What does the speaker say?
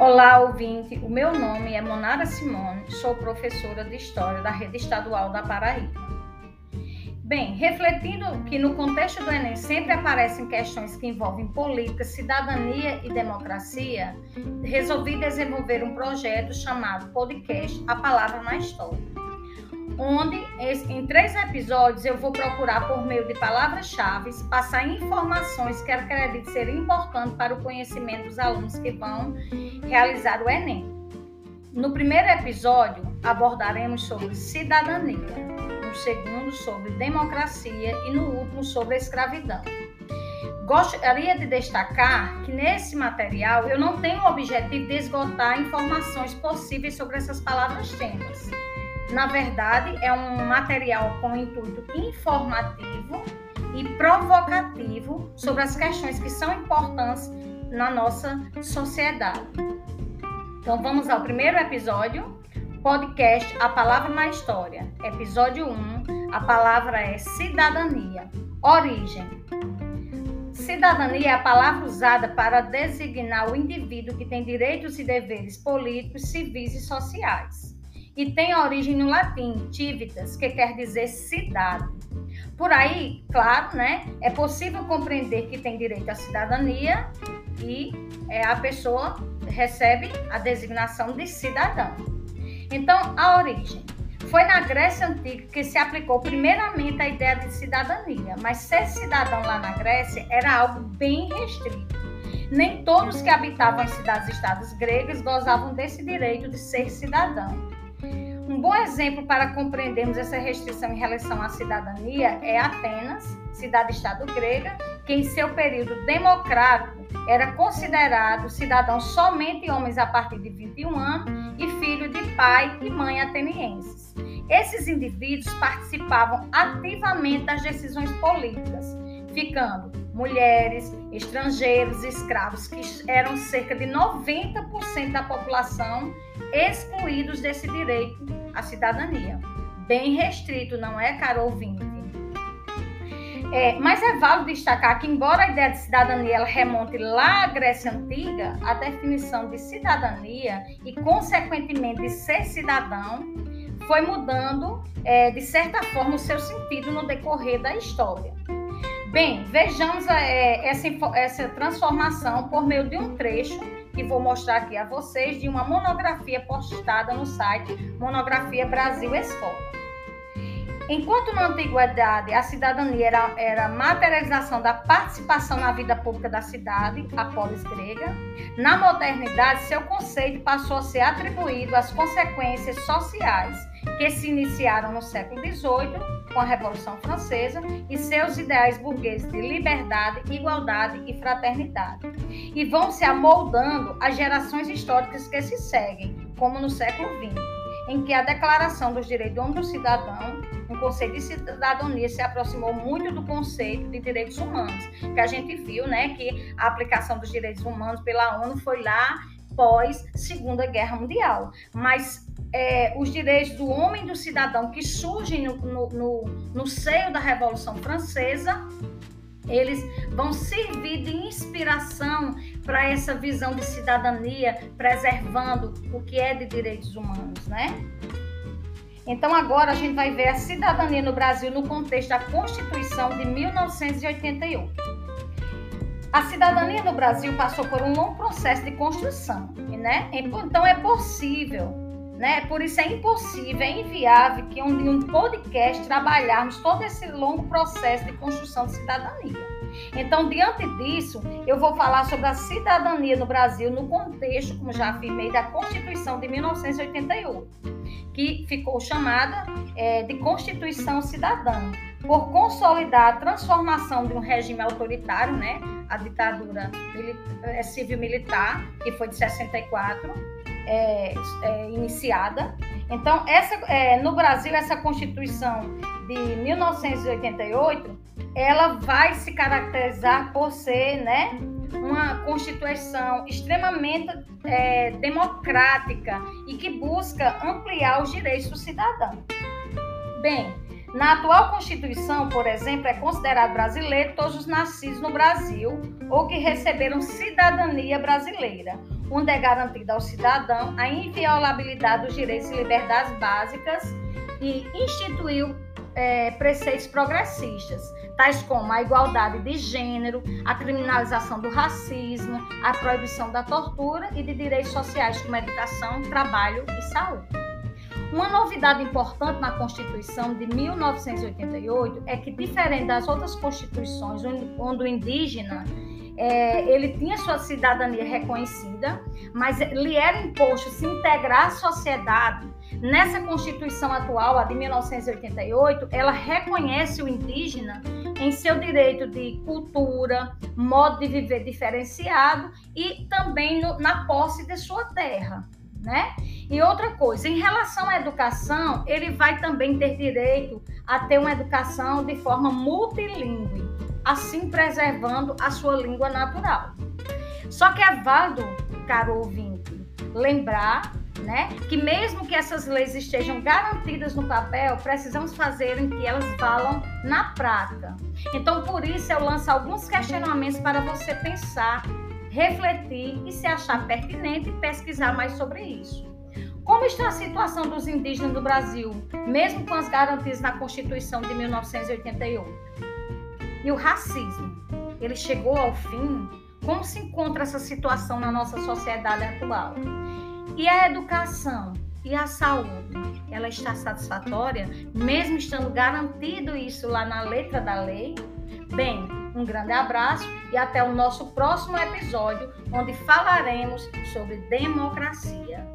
Olá, ouvinte. O meu nome é Monara Simone, sou professora de História da Rede Estadual da Paraíba. Bem, refletindo que no contexto do Enem sempre aparecem questões que envolvem política, cidadania e democracia, resolvi desenvolver um projeto chamado Podcast A Palavra na História onde em três episódios eu vou procurar, por meio de palavras-chave, passar informações que acredito ser importantes para o conhecimento dos alunos que vão realizar o Enem. No primeiro episódio, abordaremos sobre cidadania, no segundo, sobre democracia e no último, sobre escravidão. Gostaria de destacar que nesse material eu não tenho o objetivo de esgotar informações possíveis sobre essas palavras-temas na verdade, é um material com intuito informativo e provocativo sobre as questões que são importantes na nossa sociedade. Então, vamos ao primeiro episódio, podcast A Palavra na História. Episódio 1, a palavra é cidadania. Origem. Cidadania é a palavra usada para designar o indivíduo que tem direitos e deveres políticos, civis e sociais e tem origem no latim, civitas, que quer dizer cidade. Por aí, claro, né, é possível compreender que tem direito à cidadania e é, a pessoa recebe a designação de cidadão. Então, a origem. Foi na Grécia Antiga que se aplicou primeiramente a ideia de cidadania, mas ser cidadão lá na Grécia era algo bem restrito. Nem todos que habitavam as cidades-estados gregas gozavam desse direito de ser cidadão. Um bom exemplo para compreendermos essa restrição em relação à cidadania é Atenas, cidade-estado grega, que em seu período democrático era considerado cidadão somente homens a partir de 21 anos e filho de pai e mãe atenienses. Esses indivíduos participavam ativamente das decisões políticas, ficando mulheres, estrangeiros, escravos, que eram cerca de 90% da população, excluídos desse direito à cidadania. Bem restrito, não é, caro ouvinte? É, mas é válido destacar que, embora a ideia de cidadania ela remonte lá à Grécia Antiga, a definição de cidadania e, consequentemente, de ser cidadão foi mudando, é, de certa forma, o seu sentido no decorrer da história. Bem, vejamos é, essa, essa transformação por meio de um trecho que vou mostrar aqui a vocês de uma monografia postada no site Monografia Brasil Escola. Enquanto na antiguidade a cidadania era, era a materialização da participação na vida pública da cidade, a polis grega, na modernidade seu conceito passou a ser atribuído às consequências sociais que se iniciaram no século XVIII com a Revolução Francesa e seus ideais burgueses de liberdade, igualdade e fraternidade, e vão se amoldando as gerações históricas que se seguem, como no século XX, em que a Declaração dos Direitos do Homem do Cidadão, um conceito de cidadania, se aproximou muito do conceito de direitos humanos, que a gente viu, né, que a aplicação dos direitos humanos pela ONU foi lá pós Segunda Guerra Mundial, mas é, os direitos do homem e do cidadão que surgem no, no, no, no seio da Revolução Francesa, eles vão servir de inspiração para essa visão de cidadania, preservando o que é de direitos humanos, né? Então agora a gente vai ver a cidadania no Brasil no contexto da Constituição de 1988. A cidadania no Brasil passou por um longo processo de construção, né? Então é possível né? Por isso é impossível, é inviável que um, um podcast trabalharmos todo esse longo processo de construção de cidadania. Então, diante disso, eu vou falar sobre a cidadania no Brasil no contexto, como já afirmei, da Constituição de 1988, que ficou chamada é, de Constituição Cidadã, por consolidar a transformação de um regime autoritário, né, a ditadura é, civil-militar, que foi de 64, é, é, iniciada. Então, essa, é, no Brasil, essa Constituição de 1988, ela vai se caracterizar por ser, né, uma Constituição extremamente é, democrática e que busca ampliar os direitos do cidadão. Bem, na atual Constituição, por exemplo, é considerado brasileiro todos os nascidos no Brasil ou que receberam cidadania brasileira, onde é garantida ao cidadão a inviolabilidade dos direitos e liberdades básicas e instituiu é, preceitos progressistas, tais como a igualdade de gênero, a criminalização do racismo, a proibição da tortura e de direitos sociais como educação, trabalho e saúde. Uma novidade importante na Constituição de 1988 é que, diferente das outras constituições, onde o indígena é, ele tinha sua cidadania reconhecida, mas lhe era imposto se integrar à sociedade. Nessa Constituição atual, a de 1988, ela reconhece o indígena em seu direito de cultura, modo de viver diferenciado e também no, na posse de sua terra. Né? E outra coisa, em relação à educação, ele vai também ter direito a ter uma educação de forma multilingüe assim preservando a sua língua natural. Só que é válido, caro ouvinte, lembrar né, que mesmo que essas leis estejam garantidas no papel, precisamos fazer em que elas valam na prática. Então, por isso, eu lanço alguns questionamentos para você pensar, refletir e, se achar pertinente, pesquisar mais sobre isso. Como está a situação dos indígenas no Brasil, mesmo com as garantias na Constituição de 1988? E o racismo, ele chegou ao fim? Como se encontra essa situação na nossa sociedade atual? E a educação e a saúde, ela está satisfatória, mesmo estando garantido isso lá na letra da lei? Bem, um grande abraço e até o nosso próximo episódio, onde falaremos sobre democracia.